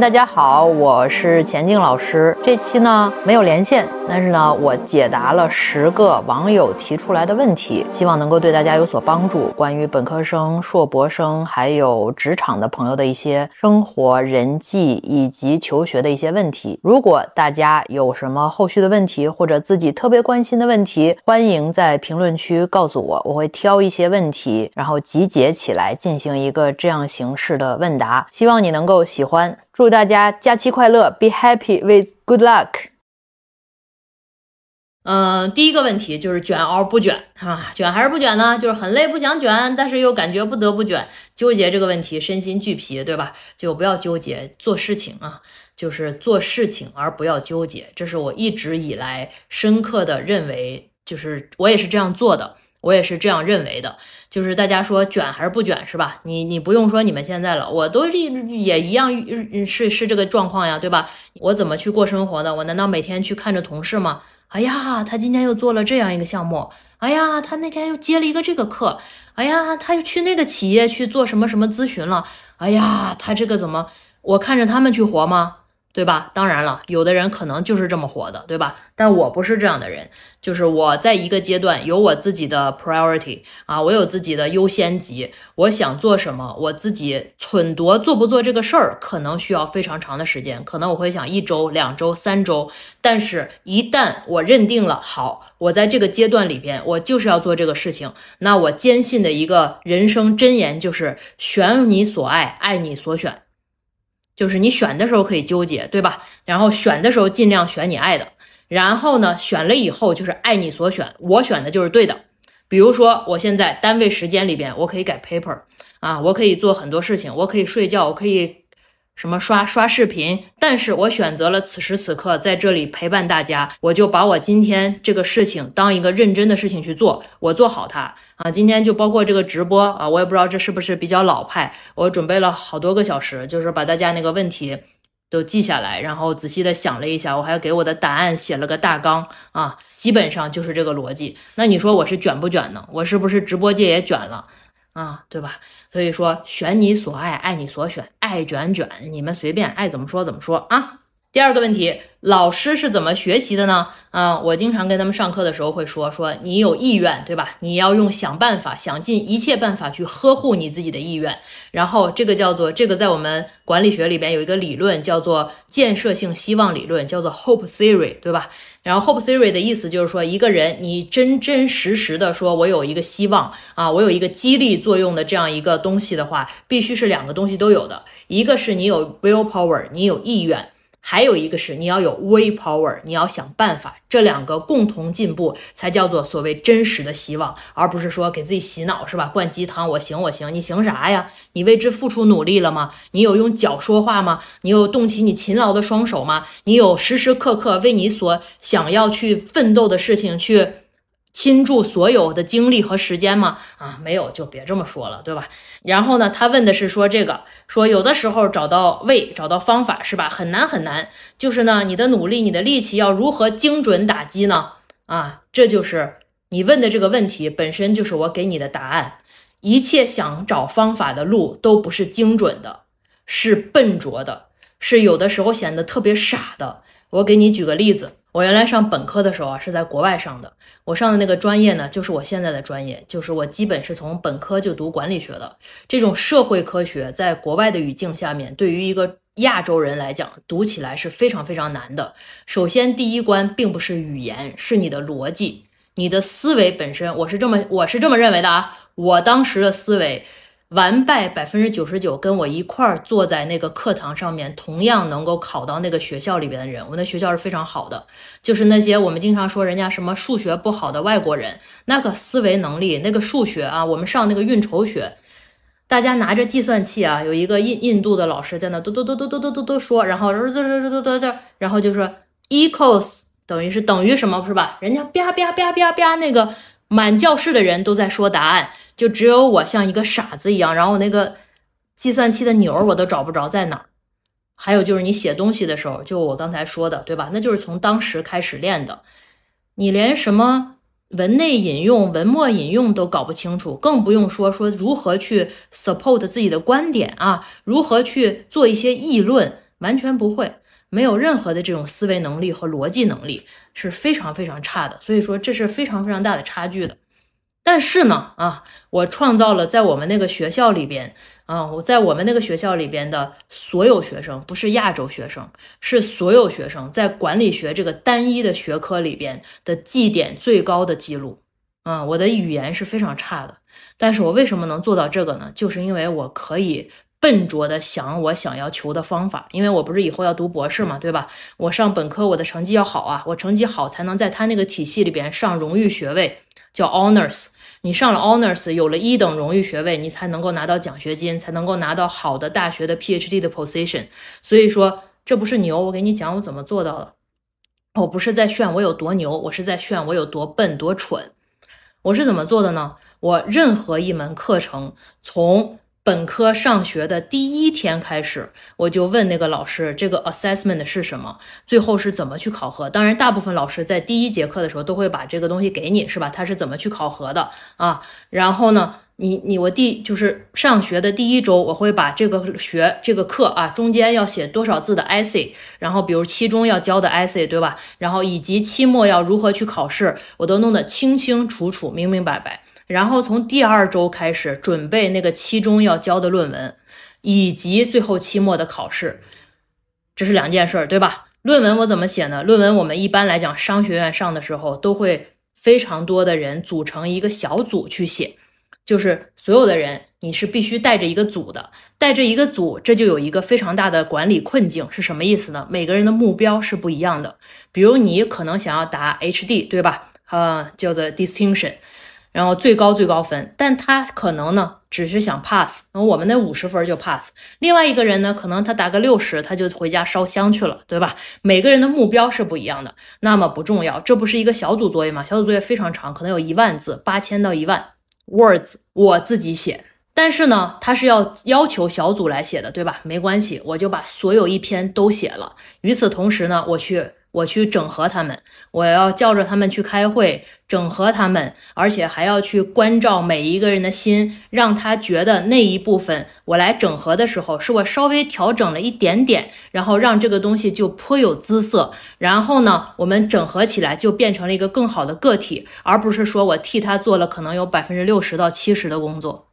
大家好，我是钱静老师。这期呢没有连线，但是呢我解答了十个网友提出来的问题，希望能够对大家有所帮助。关于本科生、硕博生还有职场的朋友的一些生活、人际以及求学的一些问题。如果大家有什么后续的问题，或者自己特别关心的问题，欢迎在评论区告诉我，我会挑一些问题，然后集结起来进行一个这样形式的问答。希望你能够喜欢。祝大家假期快乐，Be happy with good luck。嗯，第一个问题就是卷熬不卷啊？卷还是不卷呢？就是很累不想卷，但是又感觉不得不卷，纠结这个问题，身心俱疲，对吧？就不要纠结，做事情啊，就是做事情而不要纠结，这是我一直以来深刻的认为，就是我也是这样做的。我也是这样认为的，就是大家说卷还是不卷是吧？你你不用说你们现在了，我都也一样是是这个状况呀，对吧？我怎么去过生活的？我难道每天去看着同事吗？哎呀，他今天又做了这样一个项目，哎呀，他那天又接了一个这个课，哎呀，他又去那个企业去做什么什么咨询了，哎呀，他这个怎么？我看着他们去活吗？对吧？当然了，有的人可能就是这么活的，对吧？但我不是这样的人，就是我在一个阶段有我自己的 priority 啊，我有自己的优先级，我想做什么，我自己忖度做不做这个事儿，可能需要非常长的时间，可能我会想一周、两周、三周，但是一旦我认定了，好，我在这个阶段里边，我就是要做这个事情，那我坚信的一个人生箴言就是选你所爱，爱你所选。就是你选的时候可以纠结，对吧？然后选的时候尽量选你爱的，然后呢，选了以后就是爱你所选，我选的就是对的。比如说，我现在单位时间里边，我可以改 paper 啊，我可以做很多事情，我可以睡觉，我可以。什么刷刷视频？但是我选择了此时此刻在这里陪伴大家，我就把我今天这个事情当一个认真的事情去做，我做好它啊。今天就包括这个直播啊，我也不知道这是不是比较老派，我准备了好多个小时，就是把大家那个问题都记下来，然后仔细的想了一下，我还给我的答案写了个大纲啊，基本上就是这个逻辑。那你说我是卷不卷呢？我是不是直播界也卷了？啊，对吧？所以说，选你所爱，爱你所选，爱卷卷，你们随便爱怎么说怎么说啊。第二个问题，老师是怎么学习的呢？啊，我经常跟他们上课的时候会说，说你有意愿，对吧？你要用想办法，想尽一切办法去呵护你自己的意愿。然后这个叫做这个，在我们管理学里边有一个理论叫做建设性希望理论，叫做 hope theory，对吧？然后 hope theory 的意思就是说，一个人你真真实实的说，我有一个希望啊，我有一个激励作用的这样一个东西的话，必须是两个东西都有的，一个是你有 will power，你有意愿。还有一个是你要有 Way power，你要想办法，这两个共同进步才叫做所谓真实的希望，而不是说给自己洗脑是吧？灌鸡汤，我行我行，你行啥呀？你为之付出努力了吗？你有用脚说话吗？你有动起你勤劳的双手吗？你有时时刻刻为你所想要去奋斗的事情去？倾注所有的精力和时间吗？啊，没有就别这么说了，对吧？然后呢，他问的是说这个，说有的时候找到位，找到方法是吧？很难很难，就是呢，你的努力，你的力气要如何精准打击呢？啊，这就是你问的这个问题本身就是我给你的答案。一切想找方法的路都不是精准的，是笨拙的，是有的时候显得特别傻的。我给你举个例子。我原来上本科的时候啊，是在国外上的。我上的那个专业呢，就是我现在的专业，就是我基本是从本科就读管理学的。这种社会科学在国外的语境下面，对于一个亚洲人来讲，读起来是非常非常难的。首先，第一关并不是语言，是你的逻辑，你的思维本身。我是这么，我是这么认为的啊。我当时的思维。完败百分之九十九，跟我一块儿坐在那个课堂上面，同样能够考到那个学校里边的人，我那学校是非常好的。就是那些我们经常说人家什么数学不好的外国人，那个思维能力，那个数学啊，我们上那个运筹学，大家拿着计算器啊，有一个印印度的老师在那嘟嘟嘟嘟嘟嘟嘟嘟说，然后这这这这这这，然后就说 equals 等于是等于什么，是吧？人家啪啪啪啪啪，那个满教室的人都在说答案。就只有我像一个傻子一样，然后那个计算器的钮我都找不着在哪。还有就是你写东西的时候，就我刚才说的，对吧？那就是从当时开始练的。你连什么文内引用、文末引用都搞不清楚，更不用说说如何去 support 自己的观点啊，如何去做一些议论，完全不会，没有任何的这种思维能力和逻辑能力，是非常非常差的。所以说这是非常非常大的差距的。但是呢，啊，我创造了在我们那个学校里边。啊，我在我们那个学校里边的所有学生，不是亚洲学生，是所有学生在管理学这个单一的学科里边的绩点最高的记录。啊，我的语言是非常差的，但是我为什么能做到这个呢？就是因为我可以笨拙的想我想要求的方法，因为我不是以后要读博士嘛，对吧？我上本科我的成绩要好啊，我成绩好才能在他那个体系里边上荣誉学位，叫 honors。你上了 honors，有了一等荣誉学位，你才能够拿到奖学金，才能够拿到好的大学的 PhD 的 position。所以说，这不是牛，我给你讲我怎么做到的。我不是在炫我有多牛，我是在炫我有多笨多蠢。我是怎么做的呢？我任何一门课程从本科上学的第一天开始，我就问那个老师，这个 assessment 是什么？最后是怎么去考核？当然，大部分老师在第一节课的时候都会把这个东西给你，是吧？他是怎么去考核的啊？然后呢，你你我第就是上学的第一周，我会把这个学这个课啊，中间要写多少字的 essay，然后比如期中要交的 essay，对吧？然后以及期末要如何去考试，我都弄得清清楚楚、明明白白。然后从第二周开始准备那个期中要交的论文，以及最后期末的考试，这是两件事儿，对吧？论文我怎么写呢？论文我们一般来讲商学院上的时候都会非常多的人组成一个小组去写，就是所有的人你是必须带着一个组的，带着一个组，这就有一个非常大的管理困境，是什么意思呢？每个人的目标是不一样的，比如你可能想要答 HD，对吧？呃，叫做 distinction。然后最高最高分，但他可能呢只是想 pass，然后我们那五十分就 pass。另外一个人呢，可能他打个六十，他就回家烧香去了，对吧？每个人的目标是不一样的，那么不重要，这不是一个小组作业吗？小组作业非常长，可能有一万字，八千到一万 words，我自己写。但是呢，他是要要求小组来写的，对吧？没关系，我就把所有一篇都写了。与此同时呢，我去。我去整合他们，我要叫着他们去开会，整合他们，而且还要去关照每一个人的心，让他觉得那一部分我来整合的时候，是我稍微调整了一点点，然后让这个东西就颇有姿色，然后呢，我们整合起来就变成了一个更好的个体，而不是说我替他做了可能有百分之六十到七十的工作。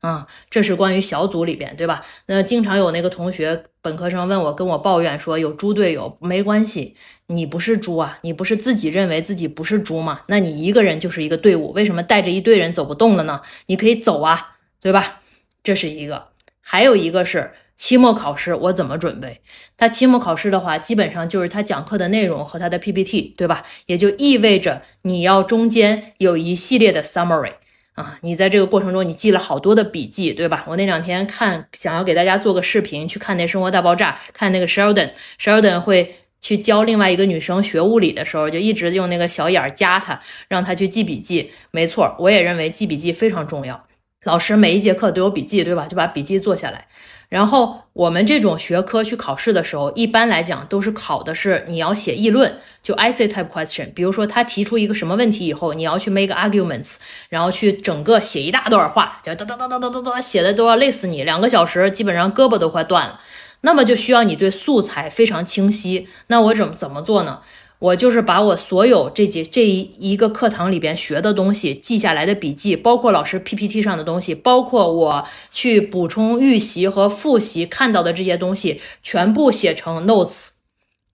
啊，这是关于小组里边，对吧？那经常有那个同学，本科生问我，跟我抱怨说有猪队友，没关系，你不是猪啊，你不是自己认为自己不是猪吗？那你一个人就是一个队伍，为什么带着一队人走不动了呢？你可以走啊，对吧？这是一个，还有一个是期末考试，我怎么准备？他期末考试的话，基本上就是他讲课的内容和他的 PPT，对吧？也就意味着你要中间有一系列的 summary。啊，你在这个过程中，你记了好多的笔记，对吧？我那两天看，想要给大家做个视频，去看那《生活大爆炸》，看那个 Sheldon，Sheldon 会去教另外一个女生学物理的时候，就一直用那个小眼儿夹她，让她去记笔记。没错，我也认为记笔记非常重要。老师每一节课都有笔记，对吧？就把笔记做下来。然后我们这种学科去考试的时候，一般来讲都是考的是你要写议论，就 essay type question。比如说他提出一个什么问题以后，你要去 make arguments，然后去整个写一大段话，就哒哒哒哒哒哒哒，写的都要累死你，两个小时基本上胳膊都快断了。那么就需要你对素材非常清晰。那我怎么怎么做呢？我就是把我所有这节这一一个课堂里边学的东西记下来的笔记，包括老师 PPT 上的东西，包括我去补充预习和复习看到的这些东西，全部写成 notes，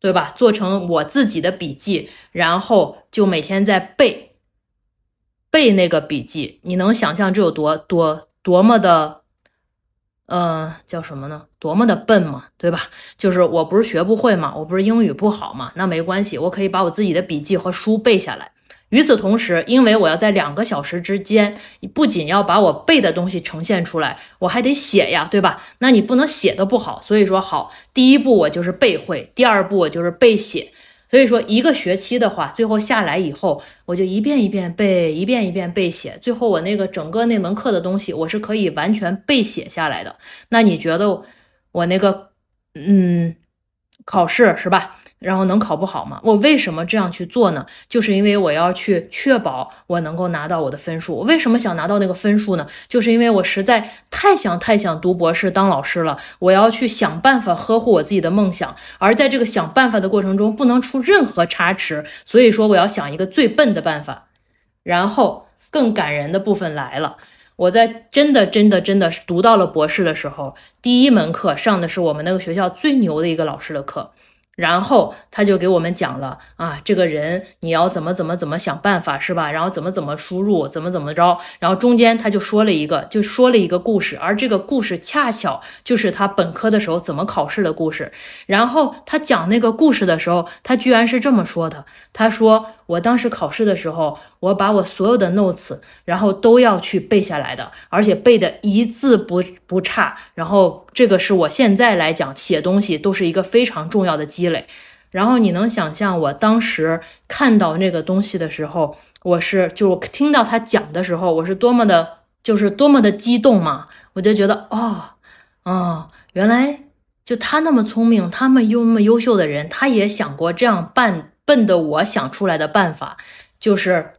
对吧？做成我自己的笔记，然后就每天在背背那个笔记。你能想象这有多多多么的？呃，叫什么呢？多么的笨嘛，对吧？就是我不是学不会嘛，我不是英语不好嘛，那没关系，我可以把我自己的笔记和书背下来。与此同时，因为我要在两个小时之间，不仅要把我背的东西呈现出来，我还得写呀，对吧？那你不能写的不好，所以说好，第一步我就是背会，第二步我就是背写。所以说，一个学期的话，最后下来以后，我就一遍一遍背，一遍一遍背写。最后，我那个整个那门课的东西，我是可以完全背写下来的。那你觉得我那个，嗯，考试是吧？然后能考不好吗？我为什么这样去做呢？就是因为我要去确保我能够拿到我的分数。我为什么想拿到那个分数呢？就是因为我实在太想太想读博士当老师了。我要去想办法呵护我自己的梦想，而在这个想办法的过程中，不能出任何差池。所以说，我要想一个最笨的办法。然后更感人的部分来了。我在真的真的真的是读到了博士的时候，第一门课上的是我们那个学校最牛的一个老师的课。然后他就给我们讲了啊，这个人你要怎么怎么怎么想办法是吧？然后怎么怎么输入，怎么怎么着？然后中间他就说了一个，就说了一个故事，而这个故事恰巧就是他本科的时候怎么考试的故事。然后他讲那个故事的时候，他居然是这么说的：他说。我当时考试的时候，我把我所有的 notes，然后都要去背下来的，而且背的一字不不差。然后这个是我现在来讲写东西都是一个非常重要的积累。然后你能想象我当时看到那个东西的时候，我是就听到他讲的时候，我是多么的，就是多么的激动嘛！我就觉得哦哦，原来就他那么聪明，他们又那么优秀的人，他也想过这样办。笨的我想出来的办法，就是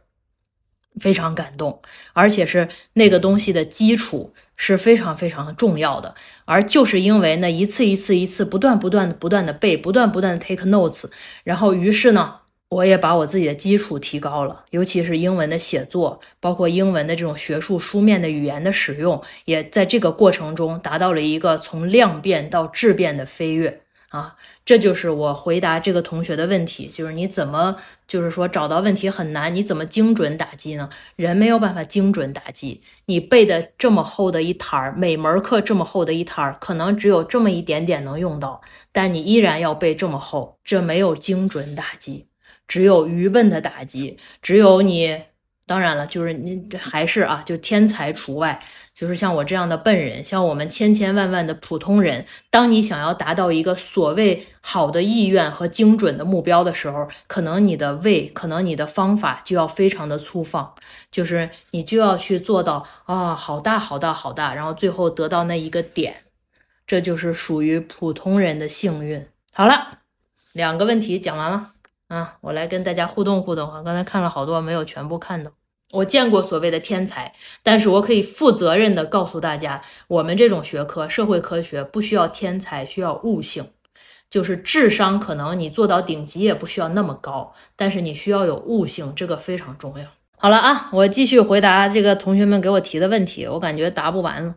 非常感动，而且是那个东西的基础是非常非常重要的。而就是因为那一次一次一次不断不断的不断的背，不断不断的 take notes，然后于是呢，我也把我自己的基础提高了，尤其是英文的写作，包括英文的这种学术书面的语言的使用，也在这个过程中达到了一个从量变到质变的飞跃啊。这就是我回答这个同学的问题，就是你怎么，就是说找到问题很难，你怎么精准打击呢？人没有办法精准打击，你背的这么厚的一摊儿，每门课这么厚的一摊儿，可能只有这么一点点能用到，但你依然要背这么厚，这没有精准打击，只有愚笨的打击，只有你。当然了，就是你还是啊，就天才除外。就是像我这样的笨人，像我们千千万万的普通人，当你想要达到一个所谓好的意愿和精准的目标的时候，可能你的胃，可能你的方法就要非常的粗放，就是你就要去做到啊，好大好大好大，然后最后得到那一个点，这就是属于普通人的幸运。好了，两个问题讲完了。啊，我来跟大家互动互动啊！刚才看了好多，没有全部看到。我见过所谓的天才，但是我可以负责任的告诉大家，我们这种学科社会科学不需要天才，需要悟性，就是智商可能你做到顶级也不需要那么高，但是你需要有悟性，这个非常重要。好了啊，我继续回答这个同学们给我提的问题，我感觉答不完了，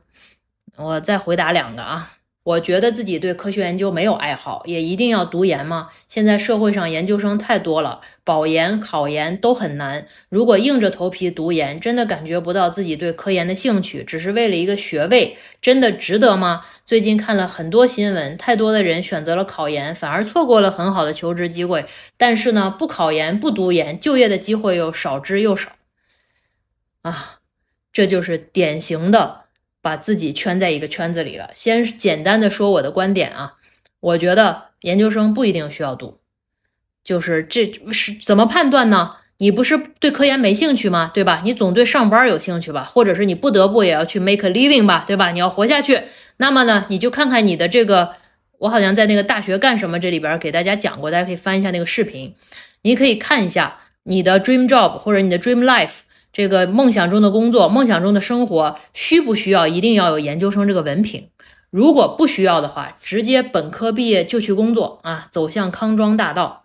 我再回答两个啊。我觉得自己对科学研究没有爱好，也一定要读研吗？现在社会上研究生太多了，保研、考研都很难。如果硬着头皮读研，真的感觉不到自己对科研的兴趣，只是为了一个学位，真的值得吗？最近看了很多新闻，太多的人选择了考研，反而错过了很好的求职机会。但是呢，不考研、不读研，就业的机会又少之又少。啊，这就是典型的。把自己圈在一个圈子里了。先简单的说我的观点啊，我觉得研究生不一定需要读，就是这是怎么判断呢？你不是对科研没兴趣吗？对吧？你总对上班有兴趣吧？或者是你不得不也要去 make a living 吧？对吧？你要活下去，那么呢，你就看看你的这个，我好像在那个大学干什么这里边给大家讲过，大家可以翻一下那个视频，你可以看一下你的 dream job 或者你的 dream life。这个梦想中的工作，梦想中的生活，需不需要一定要有研究生这个文凭？如果不需要的话，直接本科毕业就去工作啊，走向康庄大道，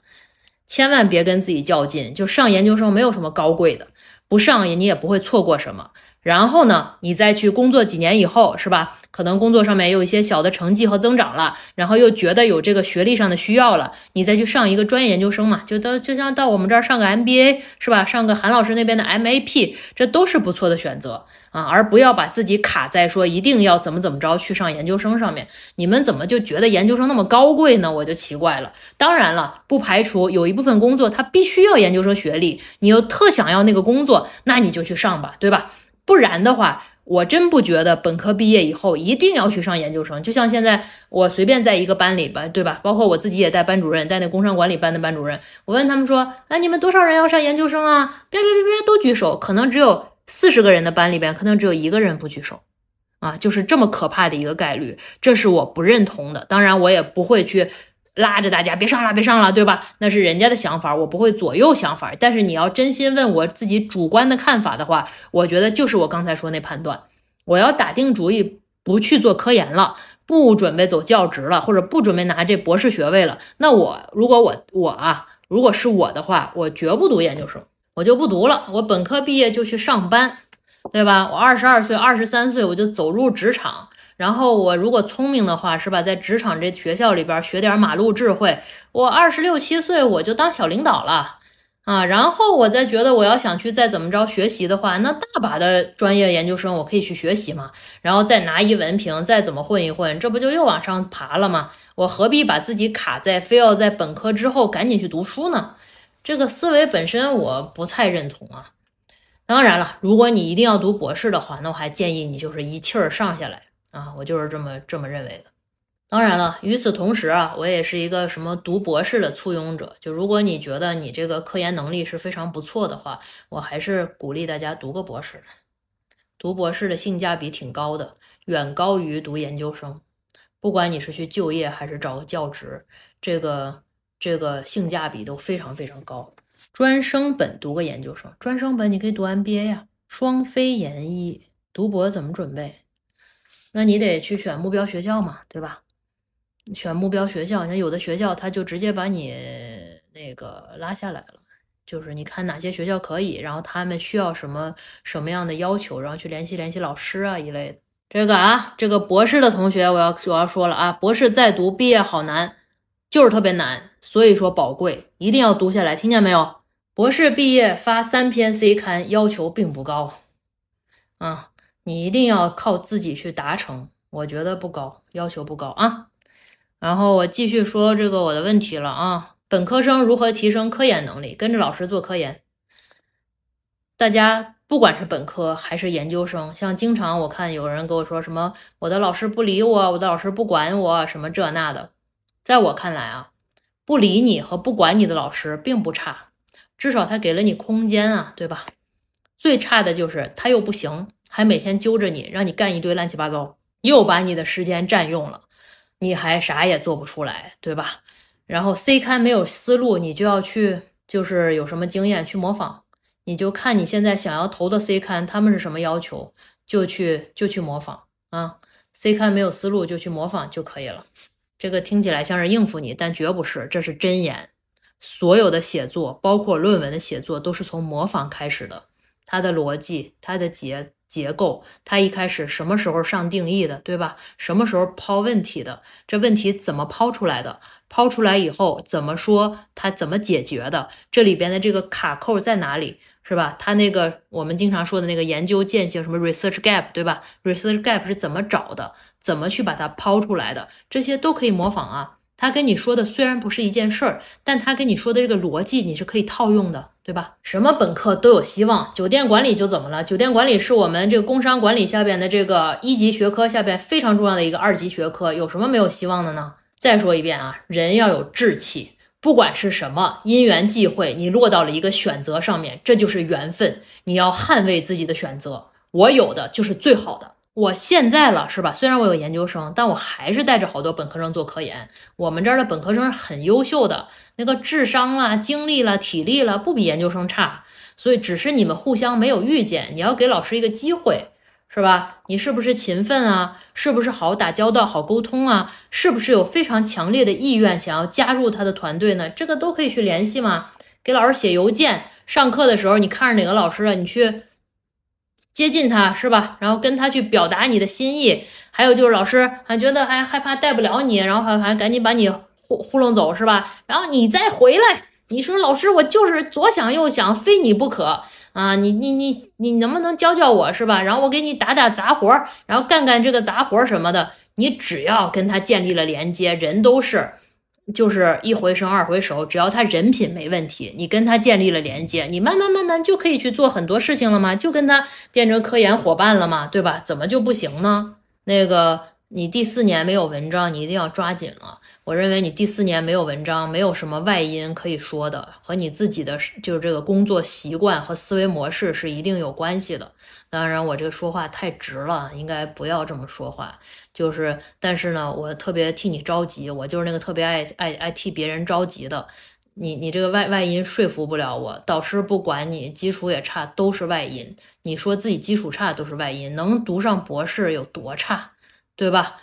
千万别跟自己较劲。就上研究生没有什么高贵的，不上也你也不会错过什么。然后呢，你再去工作几年以后，是吧？可能工作上面有一些小的成绩和增长了，然后又觉得有这个学历上的需要了，你再去上一个专业研究生嘛，就到就像到我们这儿上个 MBA 是吧？上个韩老师那边的 MAP，这都是不错的选择啊，而不要把自己卡在说一定要怎么怎么着去上研究生上面。你们怎么就觉得研究生那么高贵呢？我就奇怪了。当然了，不排除有一部分工作它必须要研究生学历，你又特想要那个工作，那你就去上吧，对吧？不然的话，我真不觉得本科毕业以后一定要去上研究生。就像现在我随便在一个班里吧，对吧？包括我自己也带班主任，带那工商管理班的班主任。我问他们说：“哎，你们多少人要上研究生啊？”别别别别，都举手。可能只有四十个人的班里边，可能只有一个人不举手啊，就是这么可怕的一个概率。这是我不认同的。当然，我也不会去拉着大家别上了，别上了，对吧？那是人家的想法，我不会左右想法。但是你要真心问我自己主观的看法的话，我觉得就是我刚才说那判断，我要打定主意不去做科研了，不准备走教职了，或者不准备拿这博士学位了。那我如果我我啊，如果是我的话，我绝不读研究生，我就不读了。我本科毕业就去上班，对吧？我二十二岁、二十三岁我就走入职场。然后我如果聪明的话，是吧，在职场这学校里边学点马路智慧，我二十六七岁我就当小领导了啊。然后我再觉得我要想去再怎么着学习的话，那大把的专业研究生我可以去学习嘛。然后再拿一文凭，再怎么混一混，这不就又往上爬了吗？我何必把自己卡在非要在本科之后赶紧去读书呢？这个思维本身我不太认同啊。当然了，如果你一定要读博士的话，那我还建议你就是一气儿上下来。啊，我就是这么这么认为的。当然了，与此同时啊，我也是一个什么读博士的簇拥者。就如果你觉得你这个科研能力是非常不错的话，我还是鼓励大家读个博士。读博士的性价比挺高的，远高于读研究生。不管你是去就业还是找个教职，这个这个性价比都非常非常高。专升本读个研究生，专升本你可以读 MBA 呀，双非研一。读博怎么准备？那你得去选目标学校嘛，对吧？选目标学校，像有的学校他就直接把你那个拉下来了，就是你看哪些学校可以，然后他们需要什么什么样的要求，然后去联系联系老师啊一类的。这个啊，这个博士的同学，我要我要说了啊，博士在读毕业好难，就是特别难，所以说宝贵，一定要读下来，听见没有？博士毕业发三篇 C 刊，要求并不高啊。你一定要靠自己去达成，我觉得不高，要求不高啊。然后我继续说这个我的问题了啊。本科生如何提升科研能力？跟着老师做科研。大家不管是本科还是研究生，像经常我看有人跟我说什么，我的老师不理我，我的老师不管我，什么这那的。在我看来啊，不理你和不管你的老师并不差，至少他给了你空间啊，对吧？最差的就是他又不行。还每天揪着你，让你干一堆乱七八糟，又把你的时间占用了，你还啥也做不出来，对吧？然后 C 刊没有思路，你就要去，就是有什么经验去模仿，你就看你现在想要投的 C 刊，他们是什么要求，就去就去模仿啊。C 刊没有思路就去模仿就可以了。这个听起来像是应付你，但绝不是，这是真言。所有的写作，包括论文的写作，都是从模仿开始的，它的逻辑，它的结。结构，它一开始什么时候上定义的，对吧？什么时候抛问题的？这问题怎么抛出来的？抛出来以后怎么说？它怎么解决的？这里边的这个卡扣在哪里？是吧？它那个我们经常说的那个研究间隙，什么 research gap，对吧？research gap 是怎么找的？怎么去把它抛出来的？这些都可以模仿啊。他跟你说的虽然不是一件事儿，但他跟你说的这个逻辑你是可以套用的，对吧？什么本科都有希望，酒店管理就怎么了？酒店管理是我们这个工商管理下边的这个一级学科下边非常重要的一个二级学科，有什么没有希望的呢？再说一遍啊，人要有志气，不管是什么因缘际会，你落到了一个选择上面，这就是缘分，你要捍卫自己的选择。我有的就是最好的。我现在了是吧？虽然我有研究生，但我还是带着好多本科生做科研。我们这儿的本科生很优秀的，那个智商啦、精力啦、体力啦，不比研究生差。所以只是你们互相没有遇见，你要给老师一个机会，是吧？你是不是勤奋啊？是不是好打交道、好沟通啊？是不是有非常强烈的意愿想要加入他的团队呢？这个都可以去联系嘛。给老师写邮件，上课的时候你看着哪个老师了，你去。接近他是吧，然后跟他去表达你的心意，还有就是老师还觉得哎害怕带不了你，然后还还赶紧把你糊糊弄走是吧？然后你再回来，你说老师我就是左想右想，非你不可啊！你你你你能不能教教我是吧？然后我给你打打杂活，然后干干这个杂活什么的，你只要跟他建立了连接，人都是。就是一回生二回熟，只要他人品没问题，你跟他建立了连接，你慢慢慢慢就可以去做很多事情了嘛？就跟他变成科研伙伴了嘛？对吧？怎么就不行呢？那个你第四年没有文章，你一定要抓紧了。我认为你第四年没有文章，没有什么外因可以说的，和你自己的就是这个工作习惯和思维模式是一定有关系的。当然，我这个说话太直了，应该不要这么说话。就是，但是呢，我特别替你着急，我就是那个特别爱爱爱替别人着急的。你你这个外外因说服不了我，导师不管你基础也差，都是外因。你说自己基础差都是外因，能读上博士有多差，对吧？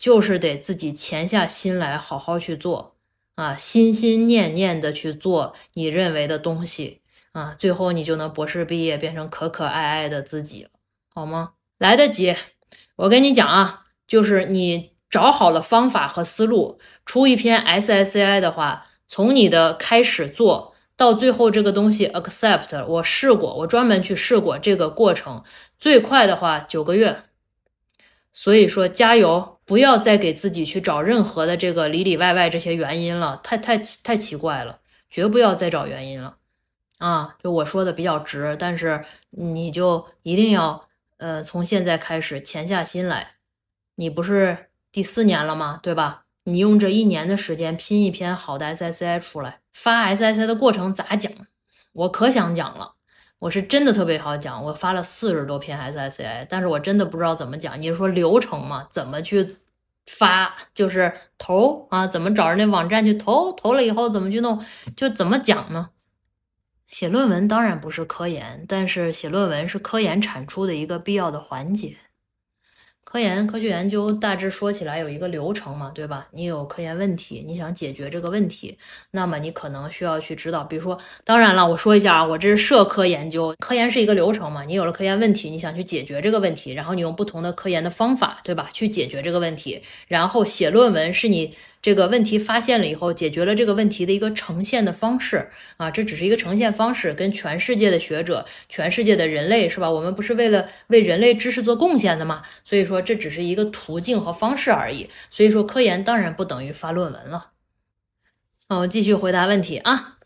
就是得自己潜下心来，好好去做啊，心心念念的去做你认为的东西啊，最后你就能博士毕业，变成可可爱爱的自己，好吗？来得及，我跟你讲啊，就是你找好了方法和思路，出一篇 SSCI 的话，从你的开始做到最后这个东西 accept，我试过，我专门去试过这个过程，最快的话九个月。所以说，加油！不要再给自己去找任何的这个里里外外这些原因了，太太太奇怪了，绝不要再找原因了啊！就我说的比较直，但是你就一定要呃，从现在开始潜下心来。你不是第四年了吗？对吧？你用这一年的时间拼一篇好的 SSI 出来，发 SSI 的过程咋讲？我可想讲了。我是真的特别好讲，我发了四十多篇 SSCI，但是我真的不知道怎么讲。你是说流程吗？怎么去发？就是投啊？怎么找人那网站去投？投了以后怎么去弄？就怎么讲呢？写论文当然不是科研，但是写论文是科研产出的一个必要的环节。科研、科学研究大致说起来有一个流程嘛，对吧？你有科研问题，你想解决这个问题，那么你可能需要去指导。比如说，当然了，我说一下啊，我这是社科研究，科研是一个流程嘛。你有了科研问题，你想去解决这个问题，然后你用不同的科研的方法，对吧？去解决这个问题，然后写论文是你。这个问题发现了以后，解决了这个问题的一个呈现的方式啊，这只是一个呈现方式，跟全世界的学者、全世界的人类是吧？我们不是为了为人类知识做贡献的吗？所以说这只是一个途径和方式而已。所以说科研当然不等于发论文了。我继续回答问题啊。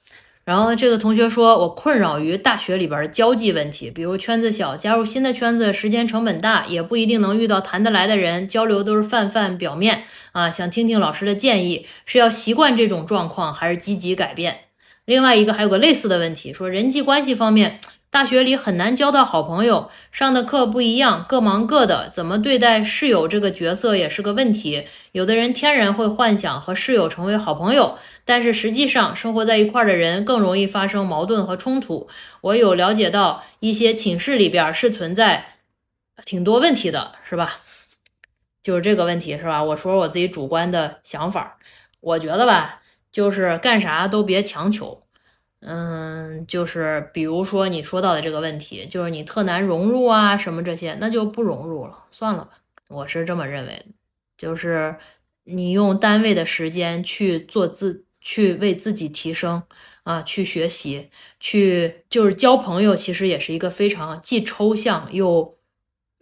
然后这个同学说，我困扰于大学里边的交际问题，比如圈子小，加入新的圈子时间成本大，也不一定能遇到谈得来的人，交流都是泛泛表面啊。想听听老师的建议，是要习惯这种状况，还是积极改变？另外一个还有个类似的问题，说人际关系方面。大学里很难交到好朋友，上的课不一样，各忙各的，怎么对待室友这个角色也是个问题。有的人天然会幻想和室友成为好朋友，但是实际上生活在一块儿的人更容易发生矛盾和冲突。我有了解到一些寝室里边是存在挺多问题的，是吧？就是这个问题，是吧？我说我自己主观的想法，我觉得吧，就是干啥都别强求。嗯，就是比如说你说到的这个问题，就是你特难融入啊，什么这些，那就不融入了，算了吧。我是这么认为的，就是你用单位的时间去做自，去为自己提升啊，去学习，去就是交朋友，其实也是一个非常既抽象又。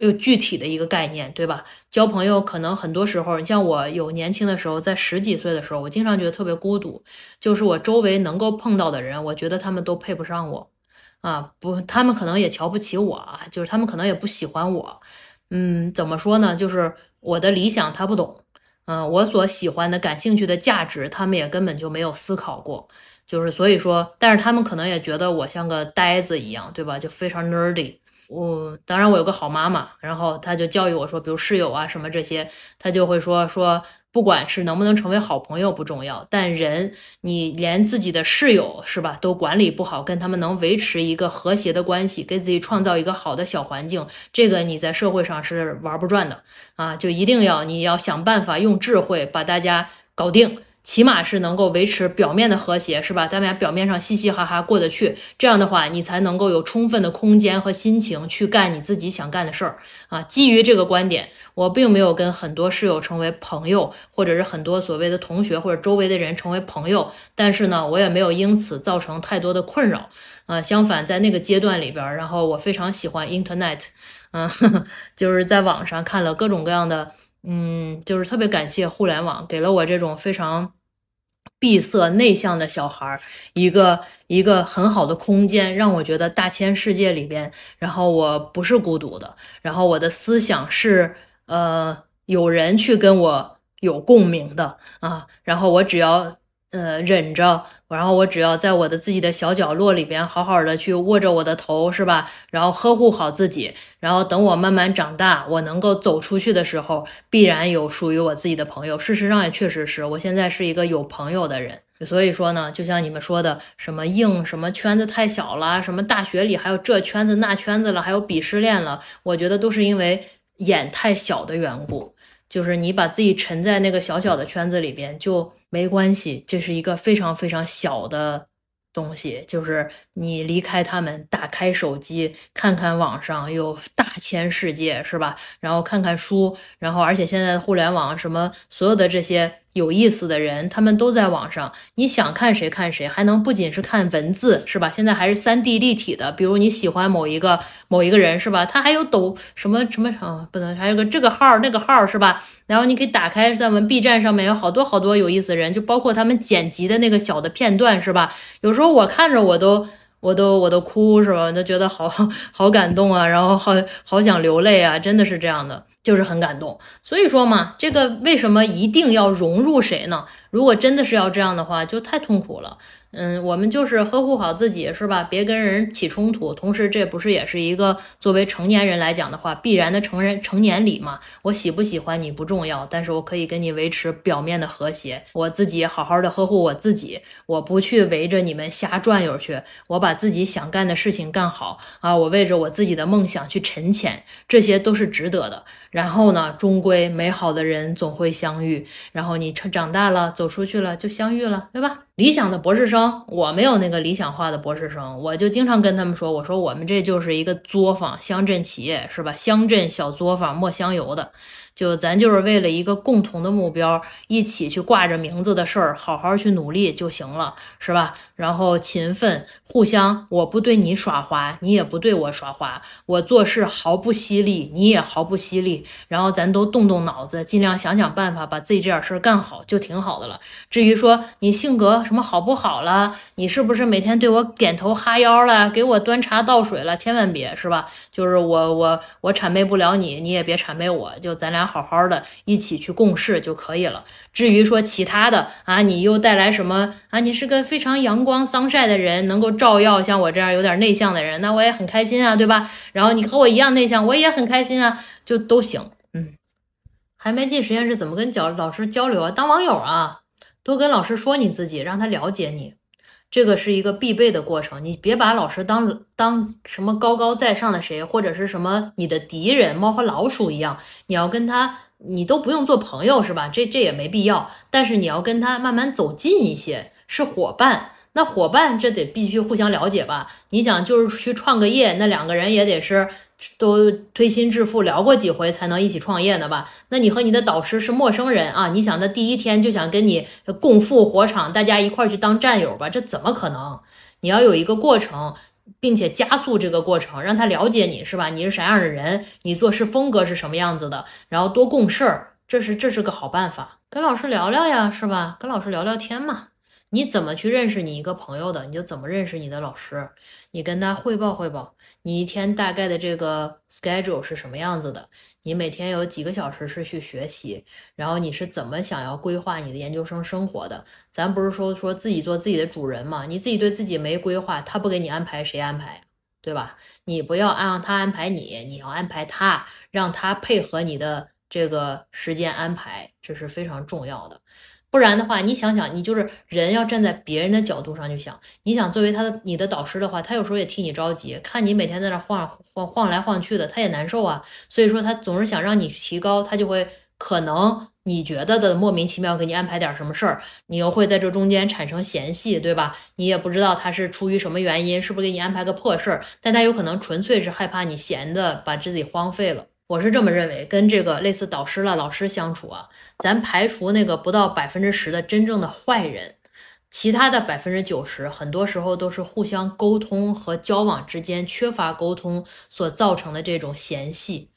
又具体的一个概念，对吧？交朋友可能很多时候，你像我有年轻的时候，在十几岁的时候，我经常觉得特别孤独，就是我周围能够碰到的人，我觉得他们都配不上我，啊，不，他们可能也瞧不起我啊，就是他们可能也不喜欢我，嗯，怎么说呢？就是我的理想他不懂，嗯，我所喜欢的、感兴趣的价值，他们也根本就没有思考过，就是所以说，但是他们可能也觉得我像个呆子一样，对吧？就非常 nerdy。我当然我有个好妈妈，然后她就教育我说，比如室友啊什么这些，她就会说说，不管是能不能成为好朋友不重要，但人你连自己的室友是吧都管理不好，跟他们能维持一个和谐的关系，给自己创造一个好的小环境，这个你在社会上是玩不转的啊，就一定要你要想办法用智慧把大家搞定。起码是能够维持表面的和谐，是吧？咱们俩表面上嘻嘻哈哈过得去，这样的话，你才能够有充分的空间和心情去干你自己想干的事儿啊。基于这个观点，我并没有跟很多室友成为朋友，或者是很多所谓的同学或者周围的人成为朋友，但是呢，我也没有因此造成太多的困扰啊。相反，在那个阶段里边，然后我非常喜欢 Internet，嗯，就是在网上看了各种各样的。嗯，就是特别感谢互联网给了我这种非常闭塞内向的小孩一个一个很好的空间，让我觉得大千世界里边，然后我不是孤独的，然后我的思想是呃有人去跟我有共鸣的啊，然后我只要呃忍着，然后我只要在我的自己的小角落里边好好的去握着我的头，是吧？然后呵护好自己，然后等我慢慢长大，我能够走出去的时候，必然有属于我自己的朋友。事实上也确实是我现在是一个有朋友的人。所以说呢，就像你们说的，什么硬什么圈子太小了，什么大学里还有这圈子那圈子了，还有鄙视链了，我觉得都是因为眼太小的缘故。就是你把自己沉在那个小小的圈子里边就没关系，这是一个非常非常小的东西。就是你离开他们，打开手机看看网上有大千世界，是吧？然后看看书，然后而且现在互联网什么所有的这些。有意思的人，他们都在网上。你想看谁看谁，还能不仅是看文字，是吧？现在还是三 D 立体的。比如你喜欢某一个某一个人，是吧？他还有抖什么什么啊？不能还有个这个号那个号，是吧？然后你可以打开，在我们 B 站上面有好多好多有意思的人，就包括他们剪辑的那个小的片段，是吧？有时候我看着我都。我都我都哭是吧？都觉得好 好感动啊，然后好好想流泪啊，真的是这样的，就是很感动。所以说嘛，这个为什么一定要融入谁呢？如果真的是要这样的话，就太痛苦了。嗯，我们就是呵护好自己，是吧？别跟人起冲突。同时，这不是也是一个作为成年人来讲的话，必然的成人成年礼嘛？我喜不喜欢你不重要，但是我可以跟你维持表面的和谐。我自己好好的呵护我自己，我不去围着你们瞎转悠去。我把自己想干的事情干好啊！我为着我自己的梦想去沉潜，这些都是值得的。然后呢，终归美好的人总会相遇。然后你成长大了，走出去了，就相遇了，对吧？理想的博士生，我没有那个理想化的博士生，我就经常跟他们说，我说我们这就是一个作坊乡镇企业，是吧？乡镇小作坊磨香油的。就咱就是为了一个共同的目标，一起去挂着名字的事儿，好好去努力就行了，是吧？然后勤奋，互相，我不对你耍滑，你也不对我耍滑，我做事毫不犀利，你也毫不犀利，然后咱都动动脑子，尽量想想办法，把自己这点事儿干好，就挺好的了。至于说你性格什么好不好了，你是不是每天对我点头哈腰了，给我端茶倒水了，千万别是吧？就是我我我谄媚不了你，你也别谄媚我，就咱俩。好好的一起去共事就可以了。至于说其他的啊，你又带来什么啊？你是个非常阳光桑晒的人，能够照耀像我这样有点内向的人，那我也很开心啊，对吧？然后你和我一样内向，我也很开心啊，就都行。嗯，还没进实验室，怎么跟教老师交流啊？当网友啊，多跟老师说你自己，让他了解你。这个是一个必备的过程，你别把老师当当什么高高在上的谁，或者是什么你的敌人，猫和老鼠一样。你要跟他，你都不用做朋友，是吧？这这也没必要。但是你要跟他慢慢走近一些，是伙伴。那伙伴这得必须互相了解吧？你想就是去创个业，那两个人也得是。都推心置腹聊过几回才能一起创业呢吧？那你和你的导师是陌生人啊？你想他第一天就想跟你共赴火场，大家一块去当战友吧？这怎么可能？你要有一个过程，并且加速这个过程，让他了解你是吧？你是啥样的人？你做事风格是什么样子的？然后多共事儿，这是这是个好办法。跟老师聊聊呀，是吧？跟老师聊聊天嘛。你怎么去认识你一个朋友的？你就怎么认识你的老师？你跟他汇报汇报。你一天大概的这个 schedule 是什么样子的？你每天有几个小时是去学习？然后你是怎么想要规划你的研究生生活的？咱不是说说自己做自己的主人嘛？你自己对自己没规划，他不给你安排，谁安排？对吧？你不要按他安排你，你要安排他，让他配合你的这个时间安排，这是非常重要的。不然的话，你想想，你就是人要站在别人的角度上去想。你想作为他的你的导师的话，他有时候也替你着急，看你每天在那晃晃晃来晃去的，他也难受啊。所以说他总是想让你提高，他就会可能你觉得的莫名其妙给你安排点什么事儿，你又会在这中间产生嫌隙，对吧？你也不知道他是出于什么原因，是不是给你安排个破事儿？但他有可能纯粹是害怕你闲的把自己荒废了。我是这么认为，跟这个类似导师了、老师相处啊，咱排除那个不到百分之十的真正的坏人，其他的百分之九十，很多时候都是互相沟通和交往之间缺乏沟通所造成的这种嫌隙。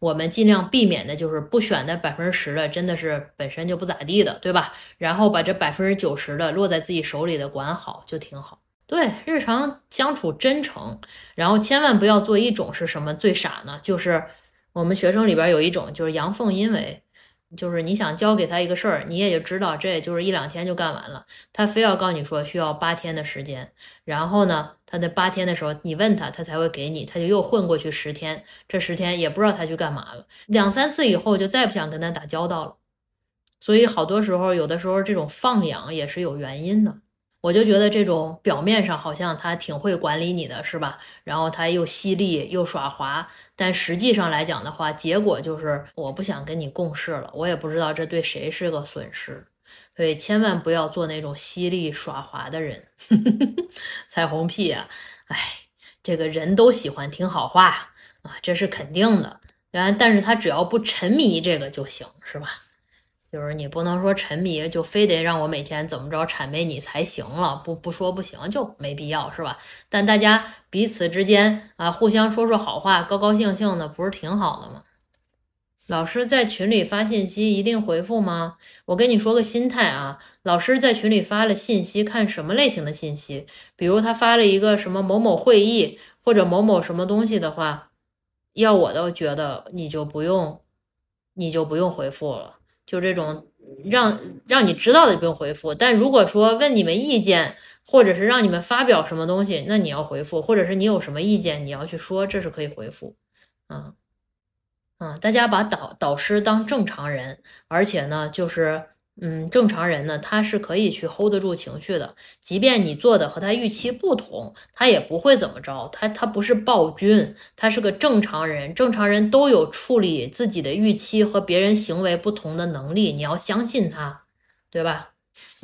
我们尽量避免的就是不选那百分之十的，真的是本身就不咋地的，对吧？然后把这百分之九十的落在自己手里的管好就挺好。对，日常相处真诚，然后千万不要做一种是什么最傻呢？就是。我们学生里边有一种就是阳奉阴违，就是你想交给他一个事儿，你也就知道这也就是一两天就干完了，他非要告你说需要八天的时间，然后呢，他在八天的时候你问他，他才会给你，他就又混过去十天，这十天也不知道他去干嘛了，两三次以后就再不想跟他打交道了。所以好多时候，有的时候这种放养也是有原因的。我就觉得这种表面上好像他挺会管理你的，是吧？然后他又犀利又耍滑，但实际上来讲的话，结果就是我不想跟你共事了。我也不知道这对谁是个损失，所以千万不要做那种犀利耍滑的人。彩虹屁啊！哎，这个人都喜欢听好话啊，这是肯定的。然，但是他只要不沉迷这个就行，是吧？就是你不能说沉迷就非得让我每天怎么着谄媚你才行了，不不说不行就没必要是吧？但大家彼此之间啊，互相说说好话，高高兴兴的，不是挺好的吗？老师在群里发信息一定回复吗？我跟你说个心态啊，老师在群里发了信息，看什么类型的信息，比如他发了一个什么某某会议或者某某什么东西的话，要我都觉得你就不用，你就不用回复了。就这种让让你知道的不用回复，但如果说问你们意见，或者是让你们发表什么东西，那你要回复，或者是你有什么意见，你要去说，这是可以回复，啊啊，大家把导导师当正常人，而且呢，就是。嗯，正常人呢，他是可以去 hold 得住情绪的，即便你做的和他预期不同，他也不会怎么着。他他不是暴君，他是个正常人。正常人都有处理自己的预期和别人行为不同的能力，你要相信他，对吧？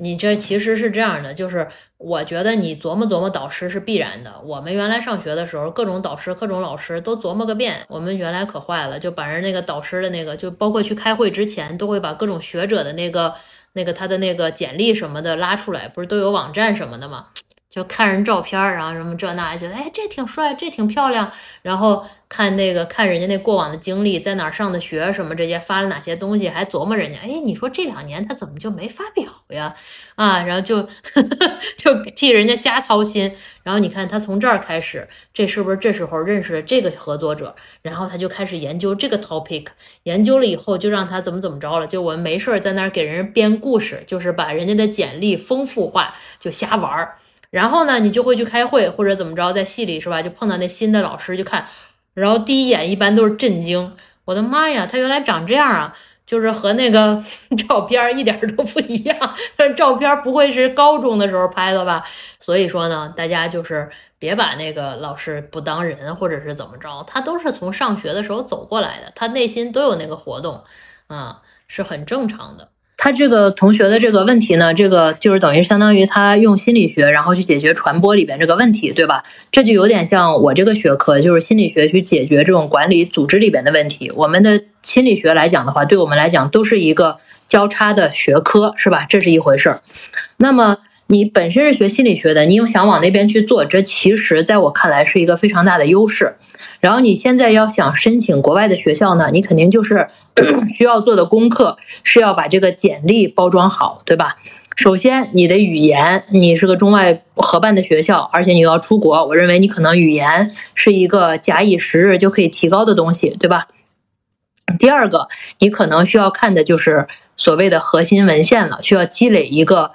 你这其实是这样的，就是我觉得你琢磨琢磨导师是必然的。我们原来上学的时候，各种导师、各种老师都琢磨个遍。我们原来可坏了，就把人那个导师的那个，就包括去开会之前，都会把各种学者的那个、那个他的那个简历什么的拉出来，不是都有网站什么的吗？就看人照片，然后什么这那，觉得哎这挺帅，这挺漂亮，然后看那个看人家那过往的经历，在哪儿上的学什么这些，发了哪些东西，还琢磨人家，哎，你说这两年他怎么就没发表呀？啊，然后就 就替人家瞎操心。然后你看他从这儿开始，这是不是这时候认识了这个合作者？然后他就开始研究这个 topic，研究了以后就让他怎么怎么着了？就我们没事儿在那儿给人编故事，就是把人家的简历丰富化，就瞎玩儿。然后呢，你就会去开会或者怎么着，在系里是吧？就碰到那新的老师，就看，然后第一眼一般都是震惊。我的妈呀，他原来长这样啊！就是和那个 照片一点都不一样。照片不会是高中的时候拍的吧？所以说呢，大家就是别把那个老师不当人，或者是怎么着，他都是从上学的时候走过来的，他内心都有那个活动，啊，是很正常的。他这个同学的这个问题呢，这个就是等于相当于他用心理学，然后去解决传播里边这个问题，对吧？这就有点像我这个学科，就是心理学去解决这种管理组织里边的问题。我们的心理学来讲的话，对我们来讲都是一个交叉的学科，是吧？这是一回事儿。那么你本身是学心理学的，你又想往那边去做，这其实在我看来是一个非常大的优势。然后你现在要想申请国外的学校呢，你肯定就是 需要做的功课是要把这个简历包装好，对吧？首先你的语言，你是个中外合办的学校，而且你要出国，我认为你可能语言是一个假以时日就可以提高的东西，对吧？第二个，你可能需要看的就是所谓的核心文献了，需要积累一个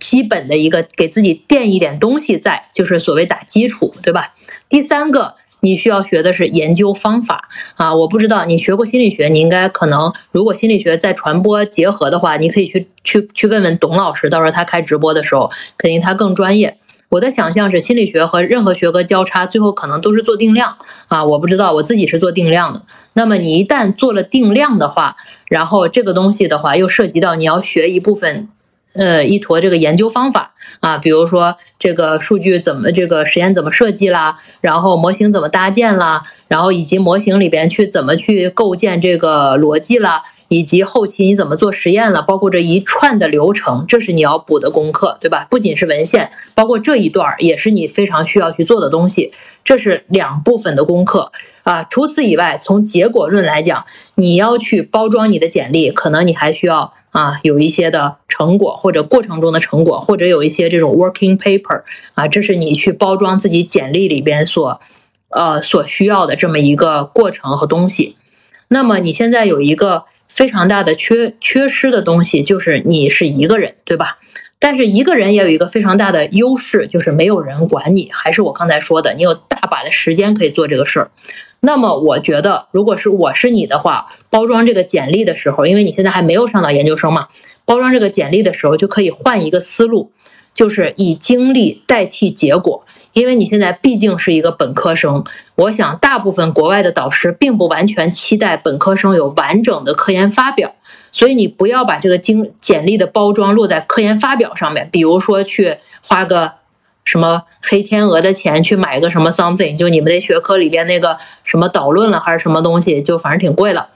基本的一个给自己垫一点东西在，就是所谓打基础，对吧？第三个。你需要学的是研究方法啊！我不知道你学过心理学，你应该可能，如果心理学在传播结合的话，你可以去去去问问董老师，到时候他开直播的时候，肯定他更专业。我的想象是，心理学和任何学科交叉，最后可能都是做定量啊！我不知道，我自己是做定量的。那么你一旦做了定量的话，然后这个东西的话，又涉及到你要学一部分。呃，一坨这个研究方法啊，比如说这个数据怎么，这个实验怎么设计啦，然后模型怎么搭建啦，然后以及模型里边去怎么去构建这个逻辑啦，以及后期你怎么做实验了，包括这一串的流程，这是你要补的功课，对吧？不仅是文献，包括这一段也是你非常需要去做的东西，这是两部分的功课啊。除此以外，从结果论来讲，你要去包装你的简历，可能你还需要。啊，有一些的成果或者过程中的成果，或者有一些这种 working paper 啊，这是你去包装自己简历里边所呃所需要的这么一个过程和东西。那么你现在有一个非常大的缺缺失的东西，就是你是一个人，对吧？但是一个人也有一个非常大的优势，就是没有人管你。还是我刚才说的，你有大把的时间可以做这个事儿。那么我觉得，如果是我是你的话，包装这个简历的时候，因为你现在还没有上到研究生嘛，包装这个简历的时候就可以换一个思路，就是以经历代替结果。因为你现在毕竟是一个本科生，我想大部分国外的导师并不完全期待本科生有完整的科研发表，所以你不要把这个经简历的包装落在科研发表上面，比如说去花个什么黑天鹅的钱去买个什么 something，就你们那学科里边那个什么导论了还是什么东西，就反正挺贵的。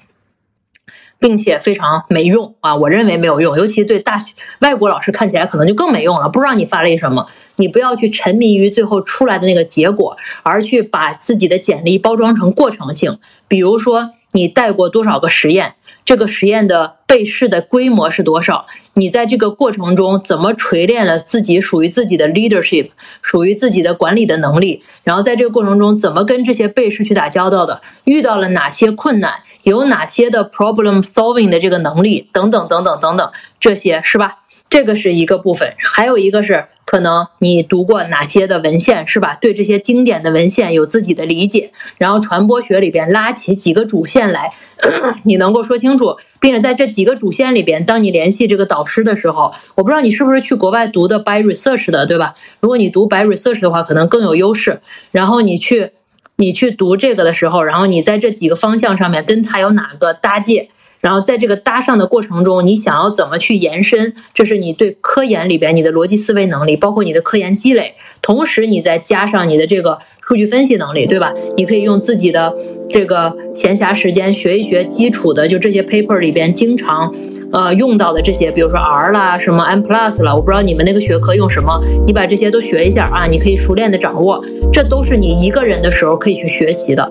并且非常没用啊！我认为没有用，尤其对大学外国老师看起来可能就更没用了。不知道你发了一什么，你不要去沉迷于最后出来的那个结果，而去把自己的简历包装成过程性。比如说，你带过多少个实验，这个实验的被试的规模是多少？你在这个过程中怎么锤炼了自己属于自己的 leadership，属于自己的管理的能力？然后在这个过程中怎么跟这些被试去打交道的？遇到了哪些困难？有哪些的 problem solving 的这个能力等等等等等等，这些是吧？这个是一个部分，还有一个是可能你读过哪些的文献是吧？对这些经典的文献有自己的理解，然后传播学里边拉起几个主线来，你能够说清楚，并且在这几个主线里边，当你联系这个导师的时候，我不知道你是不是去国外读的 by research 的，对吧？如果你读 by research 的话，可能更有优势。然后你去。你去读这个的时候，然后你在这几个方向上面跟它有哪个搭界，然后在这个搭上的过程中，你想要怎么去延伸，这是你对科研里边你的逻辑思维能力，包括你的科研积累，同时你再加上你的这个数据分析能力，对吧？你可以用自己的这个闲暇时间学一学基础的，就这些 paper 里边经常。呃，用到的这些，比如说 R 啦，什么 M Plus 了，我不知道你们那个学科用什么，你把这些都学一下啊，你可以熟练的掌握，这都是你一个人的时候可以去学习的，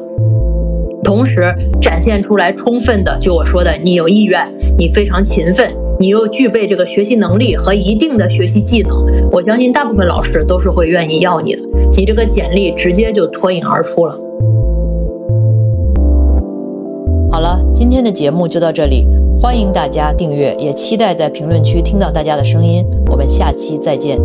同时展现出来充分的，就我说的，你有意愿，你非常勤奋，你又具备这个学习能力和一定的学习技能，我相信大部分老师都是会愿意要你的，你这个简历直接就脱颖而出了。好了，今天的节目就到这里。欢迎大家订阅，也期待在评论区听到大家的声音。我们下期再见。